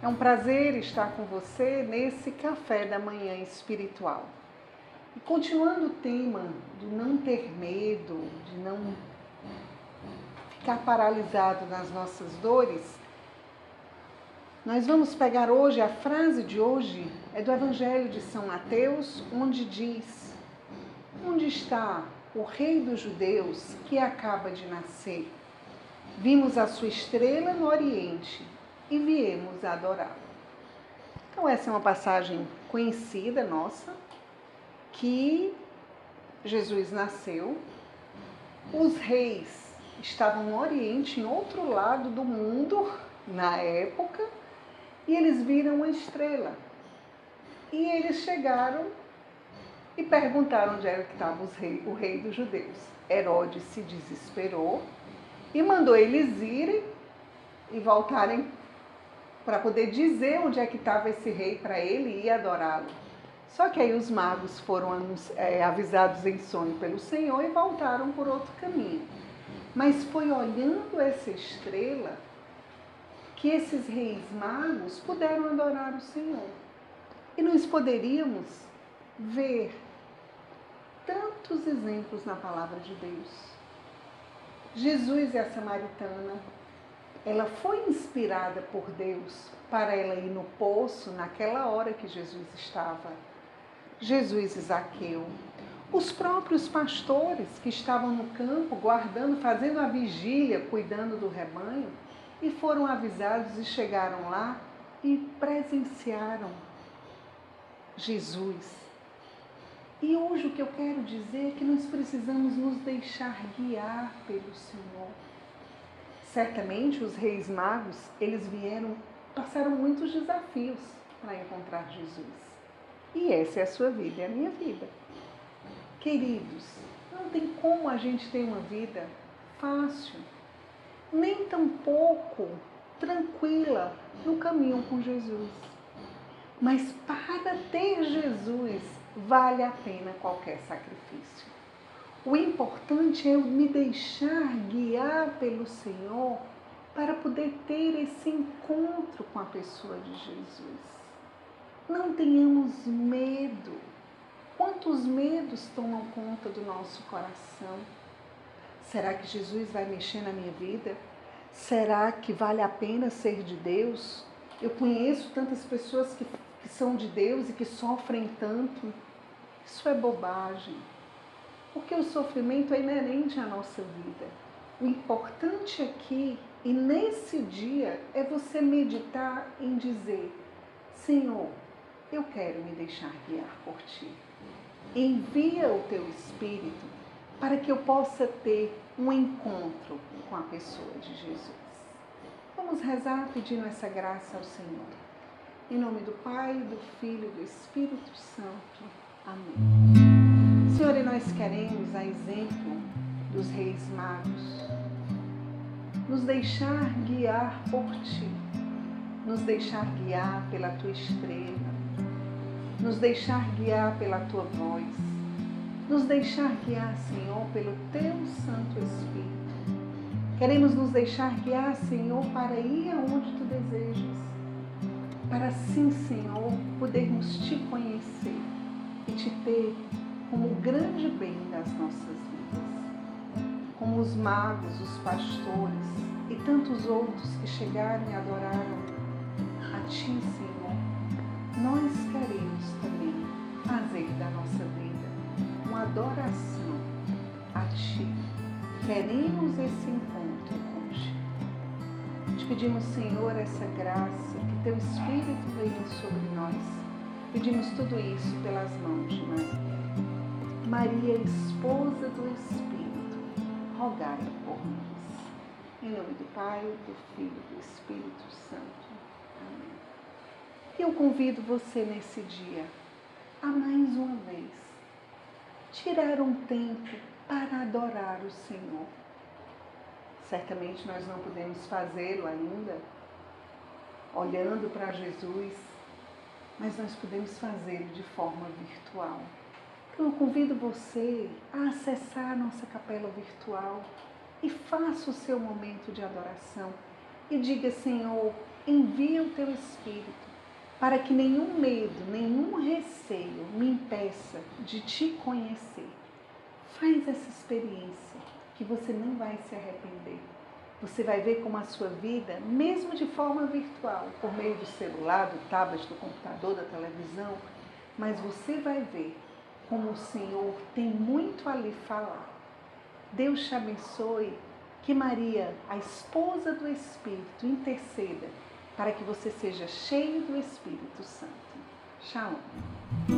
É um prazer estar com você nesse café da manhã espiritual. E continuando o tema de não ter medo, de não ficar paralisado nas nossas dores, nós vamos pegar hoje, a frase de hoje é do Evangelho de São Mateus, onde diz: Onde está o Rei dos Judeus que acaba de nascer? Vimos a sua estrela no Oriente e viemos adorá-lo. Então, essa é uma passagem conhecida nossa, que Jesus nasceu, os reis estavam no Oriente, em outro lado do mundo, na época, e eles viram uma estrela. E eles chegaram e perguntaram onde era que estava rei, o rei dos judeus. Herodes se desesperou e mandou eles irem e voltarem para poder dizer onde é que estava esse rei para ele ir adorá-lo. Só que aí os magos foram é, avisados em sonho pelo Senhor e voltaram por outro caminho. Mas foi olhando essa estrela que esses reis magos puderam adorar o Senhor. E nós poderíamos ver tantos exemplos na palavra de Deus. Jesus e a samaritana, ela foi inspirada por Deus para ela ir no poço naquela hora que Jesus estava. Jesus e Zaqueu. Os próprios pastores que estavam no campo guardando, fazendo a vigília, cuidando do rebanho, e foram avisados e chegaram lá e presenciaram Jesus. E hoje o que eu quero dizer é que nós precisamos nos deixar guiar pelo Senhor. Certamente os reis magos, eles vieram, passaram muitos desafios para encontrar Jesus. E essa é a sua vida, é a minha vida. Queridos, não tem como a gente ter uma vida fácil, nem tampouco tranquila no caminho com Jesus. Mas para ter Jesus, vale a pena qualquer sacrifício. O importante é eu me deixar guiar pelo Senhor para poder ter esse encontro com a pessoa de Jesus. Não tenhamos medo. Quantos medos tomam conta do nosso coração? Será que Jesus vai mexer na minha vida? Será que vale a pena ser de Deus? Eu conheço tantas pessoas que, que são de Deus e que sofrem tanto. Isso é bobagem porque o sofrimento é inerente à nossa vida. O importante aqui e nesse dia é você meditar em dizer: Senhor, eu quero me deixar guiar por ti. Envia o teu Espírito para que eu possa ter um encontro com a pessoa de Jesus. Vamos rezar pedindo essa graça ao Senhor. Em nome do Pai, do Filho e do Espírito Santo. Amém. Senhor, e nós queremos, a exemplo dos reis magos, nos deixar guiar por Ti, nos deixar guiar pela Tua estrela, nos deixar guiar pela Tua voz, nos deixar guiar, Senhor, pelo Teu Santo Espírito. Queremos nos deixar guiar, Senhor, para ir aonde Tu desejas, para assim, Senhor, podermos Te conhecer e Te ter como grande bem das nossas vidas. Como os magos, os pastores e tantos outros que chegaram e adoraram a Ti, Senhor, nós queremos também fazer da nossa vida uma adoração a Ti. Queremos esse encontro hoje. Te pedimos, Senhor, essa graça, que Teu Espírito venha sobre nós. Pedimos tudo isso pelas mãos de Maria. Maria, esposa do Espírito, rogai por nós. Em nome do Pai, do Filho e do Espírito Santo. Amém. Eu convido você nesse dia a mais uma vez tirar um tempo para adorar o Senhor. Certamente nós não podemos fazê-lo ainda olhando para Jesus, mas nós podemos fazê-lo de forma virtual eu convido você a acessar a nossa capela virtual e faça o seu momento de adoração. E diga, Senhor, envia o teu Espírito para que nenhum medo, nenhum receio me impeça de te conhecer. Faz essa experiência que você não vai se arrepender. Você vai ver como a sua vida, mesmo de forma virtual, por meio do celular, do tablet, do computador, da televisão, mas você vai ver como o Senhor tem muito a lhe falar. Deus te abençoe. Que Maria, a esposa do Espírito, interceda para que você seja cheio do Espírito Santo. Shalom.